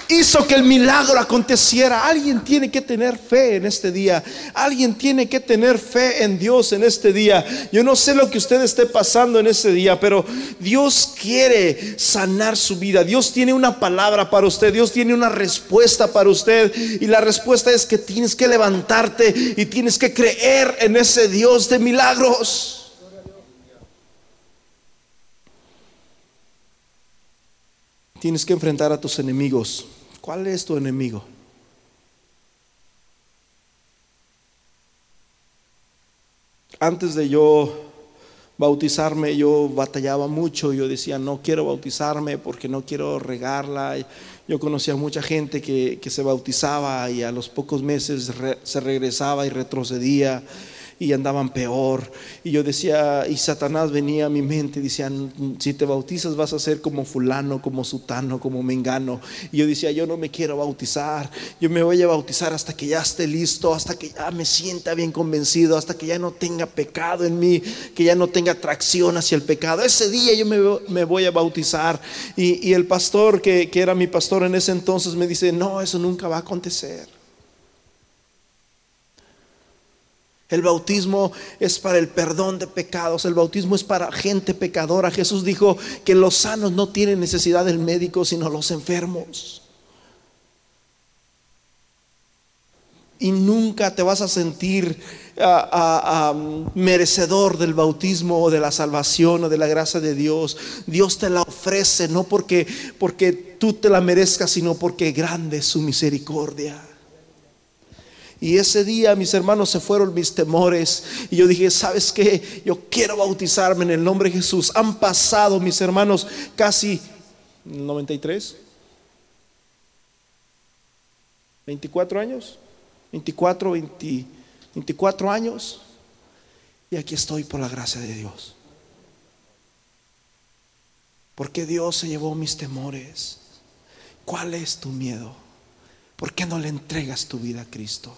hizo que el milagro aconteciera. Alguien tiene que tener fe en este día. Alguien tiene que tener fe en Dios en este día. Yo no sé lo que usted esté pasando en este día, pero Dios quiere sanar su vida. Dios tiene una palabra para usted. Dios tiene una respuesta para usted. Y la respuesta es que tienes que levantarte y tienes que creer en ese Dios de milagros. Tienes que enfrentar a tus enemigos. ¿Cuál es tu enemigo? Antes de yo bautizarme yo batallaba mucho, yo decía, no quiero bautizarme porque no quiero regarla. Yo conocía mucha gente que, que se bautizaba y a los pocos meses se regresaba y retrocedía y andaban peor. Y yo decía, y Satanás venía a mi mente, decía, si te bautizas vas a ser como fulano, como sutano, como mengano. Y yo decía, yo no me quiero bautizar, yo me voy a bautizar hasta que ya esté listo, hasta que ya me sienta bien convencido, hasta que ya no tenga pecado en mí, que ya no tenga atracción hacia el pecado. Ese día yo me, voy a bautizar. Y, el pastor, que, que era mi pastor en ese entonces, me dice, no, eso nunca va a acontecer. El bautismo es para el perdón de pecados, el bautismo es para gente pecadora. Jesús dijo que los sanos no tienen necesidad del médico, sino los enfermos. Y nunca te vas a sentir ah, ah, ah, merecedor del bautismo o de la salvación o de la gracia de Dios. Dios te la ofrece no porque, porque tú te la merezcas, sino porque grande es su misericordia. Y ese día, mis hermanos, se fueron mis temores. Y yo dije, ¿sabes qué? Yo quiero bautizarme en el nombre de Jesús. Han pasado, mis hermanos, casi 93, 24 años, 24, 24 años. Y aquí estoy por la gracia de Dios. Porque Dios se llevó mis temores. ¿Cuál es tu miedo? ¿Por qué no le entregas tu vida a Cristo?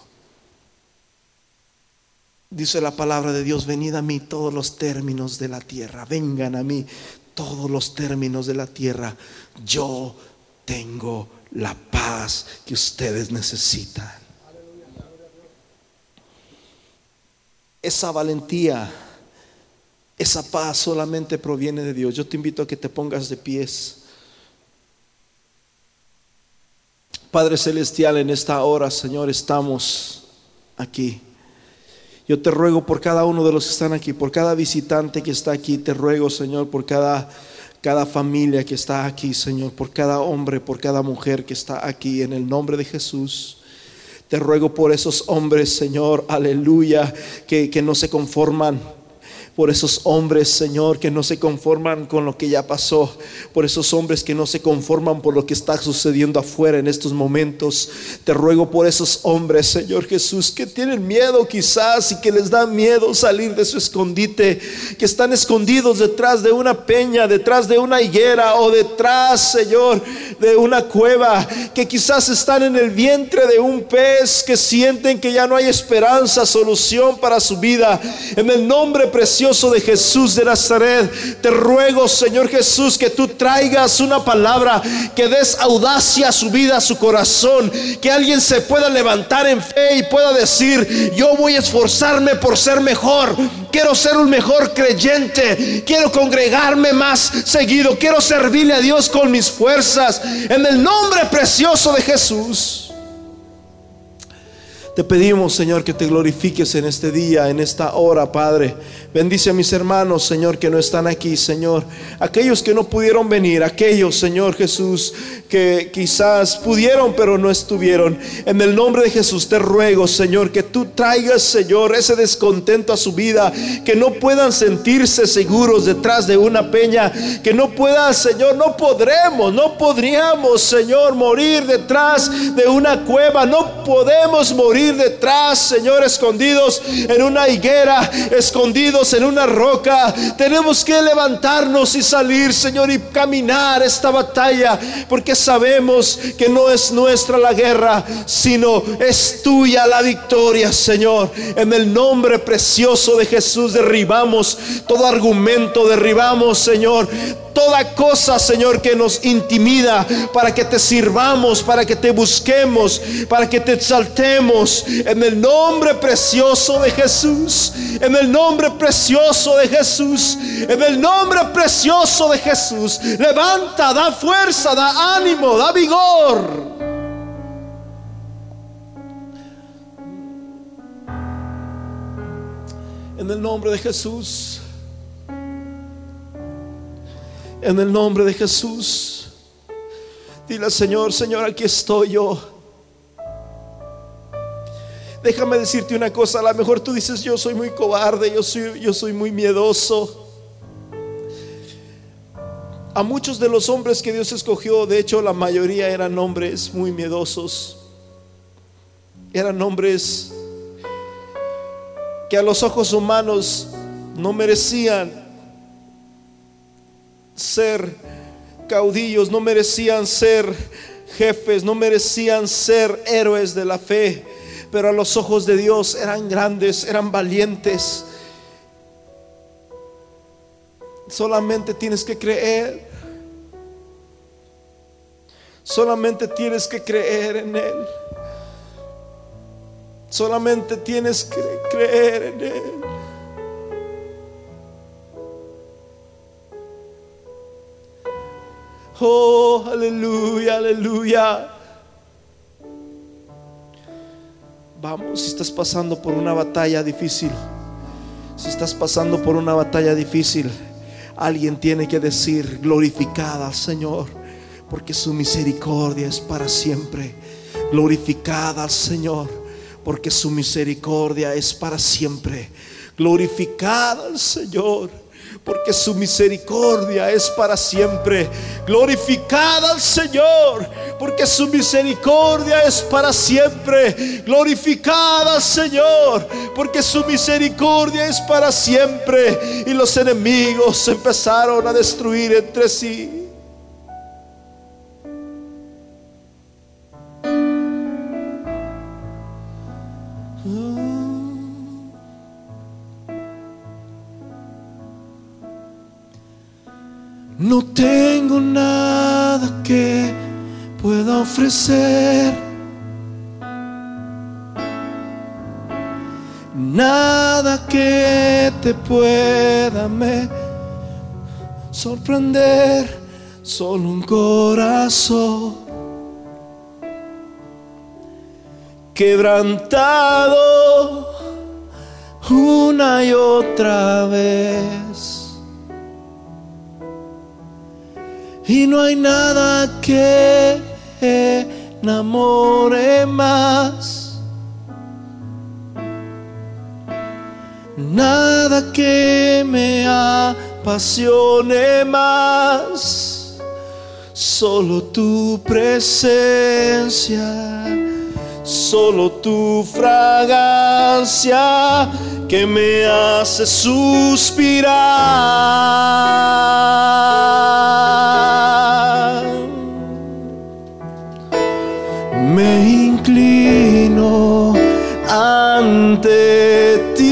Dice la palabra de Dios, venid a mí todos los términos de la tierra, vengan a mí todos los términos de la tierra. Yo tengo la paz que ustedes necesitan. Esa valentía, esa paz solamente proviene de Dios. Yo te invito a que te pongas de pies. Padre Celestial, en esta hora, Señor, estamos aquí. Yo te ruego por cada uno de los que están aquí, por cada visitante que está aquí, te ruego, Señor, por cada, cada familia que está aquí, Señor, por cada hombre, por cada mujer que está aquí, en el nombre de Jesús. Te ruego por esos hombres, Señor, aleluya, que, que no se conforman por esos hombres, Señor, que no se conforman con lo que ya pasó, por esos hombres que no se conforman por lo que está sucediendo afuera en estos momentos. Te ruego por esos hombres, Señor Jesús, que tienen miedo quizás y que les da miedo salir de su escondite, que están escondidos detrás de una peña, detrás de una higuera o detrás, Señor, de una cueva, que quizás están en el vientre de un pez, que sienten que ya no hay esperanza, solución para su vida. En el nombre precioso de Jesús de Nazaret, te ruego, Señor Jesús, que tú traigas una palabra, que des audacia a su vida, a su corazón, que alguien se pueda levantar en fe y pueda decir, yo voy a esforzarme por ser mejor, quiero ser un mejor creyente, quiero congregarme más seguido, quiero servirle a Dios con mis fuerzas, en el nombre precioso de Jesús. Te pedimos, Señor, que te glorifiques en este día, en esta hora, Padre. Bendice a mis hermanos, Señor, que no están aquí, Señor. Aquellos que no pudieron venir, aquellos, Señor Jesús, que quizás pudieron, pero no estuvieron. En el nombre de Jesús te ruego, Señor, que tú traigas, Señor, ese descontento a su vida, que no puedan sentirse seguros detrás de una peña, que no puedan, Señor, no podremos, no podríamos, Señor, morir detrás de una cueva, no podemos morir detrás, Señor, escondidos en una higuera, escondidos en una roca. Tenemos que levantarnos y salir, Señor, y caminar esta batalla, porque sabemos que no es nuestra la guerra, sino es tuya la victoria, Señor. En el nombre precioso de Jesús derribamos todo argumento, derribamos, Señor, toda cosa, Señor, que nos intimida para que te sirvamos, para que te busquemos, para que te exaltemos. En el nombre precioso de Jesús, en el nombre precioso de Jesús, en el nombre precioso de Jesús. Levanta, da fuerza, da ánimo, da vigor. En el nombre de Jesús. En el nombre de Jesús. Dile Señor, Señor, aquí estoy yo. Déjame decirte una cosa, a lo mejor tú dices, yo soy muy cobarde, yo soy, yo soy muy miedoso. A muchos de los hombres que Dios escogió, de hecho la mayoría eran hombres muy miedosos, eran hombres que a los ojos humanos no merecían ser caudillos, no merecían ser jefes, no merecían ser héroes de la fe, pero a los ojos de Dios eran grandes, eran valientes. Solamente tienes que creer. Solamente tienes que creer en Él. Solamente tienes que creer en Él. Oh, aleluya, aleluya. Vamos, si estás pasando por una batalla difícil, si estás pasando por una batalla difícil, alguien tiene que decir, glorificada al Señor, porque su misericordia es para siempre. Glorificada al Señor, porque su misericordia es para siempre. Glorificada al Señor porque su misericordia es para siempre. Glorificada al Señor, porque su misericordia es para siempre. Glorificada al Señor, porque su misericordia es para siempre. Y los enemigos empezaron a destruir entre sí. No tengo nada que pueda ofrecer. Nada que te pueda me sorprender. Solo un corazón quebrantado una y otra vez. Y no hay nada que enamore más. Nada que me apasione más. Solo tu presencia. Solo tu fragancia que me hace suspirar. Me inclino ante ti,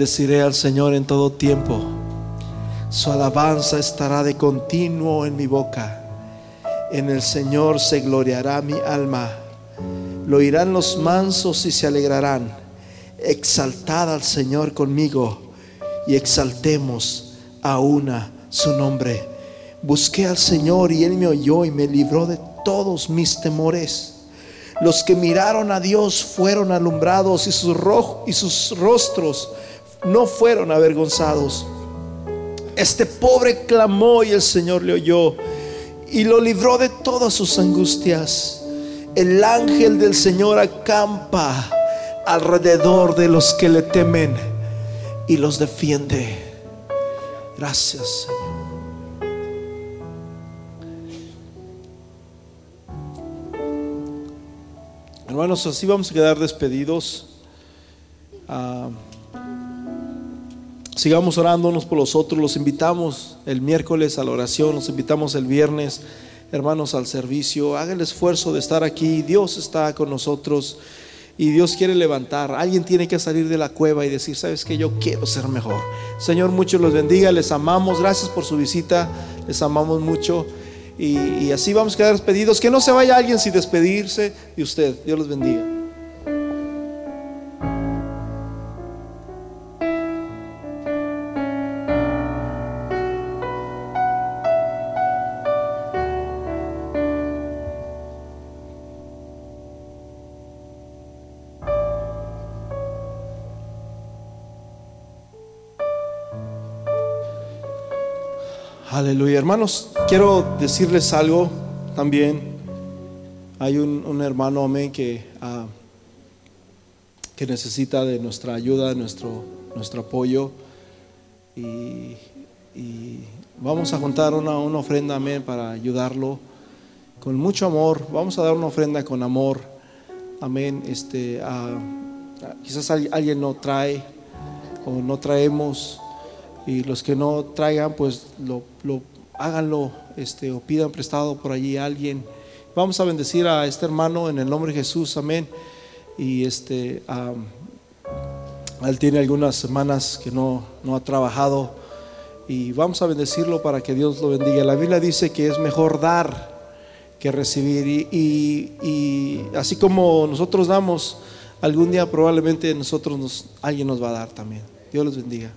Bendeciré al Señor en todo tiempo. Su alabanza estará de continuo en mi boca. En el Señor se gloriará mi alma. Lo oirán los mansos y se alegrarán. Exaltad al Señor conmigo y exaltemos a una su nombre. Busqué al Señor y Él me oyó y me libró de todos mis temores. Los que miraron a Dios fueron alumbrados y sus, y sus rostros no fueron avergonzados. Este pobre clamó y el Señor le oyó y lo libró de todas sus angustias. El ángel del Señor acampa alrededor de los que le temen y los defiende. Gracias, Señor. Hermanos, así vamos a quedar despedidos. Ah, sigamos orándonos por los otros. Los invitamos el miércoles a la oración, los invitamos el viernes, hermanos, al servicio. Haga el esfuerzo de estar aquí. Dios está con nosotros y Dios quiere levantar. Alguien tiene que salir de la cueva y decir, sabes que yo quiero ser mejor. Señor, muchos los bendiga, les amamos. Gracias por su visita, les amamos mucho. Y, y así vamos a quedar despedidos. Que no se vaya alguien sin despedirse de usted. Dios los bendiga. Hermanos, quiero decirles algo también. Hay un, hermano, amén, que, ah, que necesita de nuestra ayuda, nuestro, nuestro apoyo. Y, vamos a juntar una, una ofrenda, amén, para ayudarlo con mucho amor. Vamos a dar una ofrenda con amor. Amén. Este, ah, quizás al- alguien no trae o no traemos y los que no traigan pues lo- háganlo este o pidan prestado por allí a alguien. Vamos a bendecir a este hermano en el nombre de Jesús amén. Y este él tiene algunas semanas que no, no ha trabajado y vamos a bendecirlo para que Dios lo bendiga. La Biblia dice que es mejor dar que recibir y, y- y así como nosotros damos algún día probablemente nosotros nos, alguien nos va a dar también. Dios los bendiga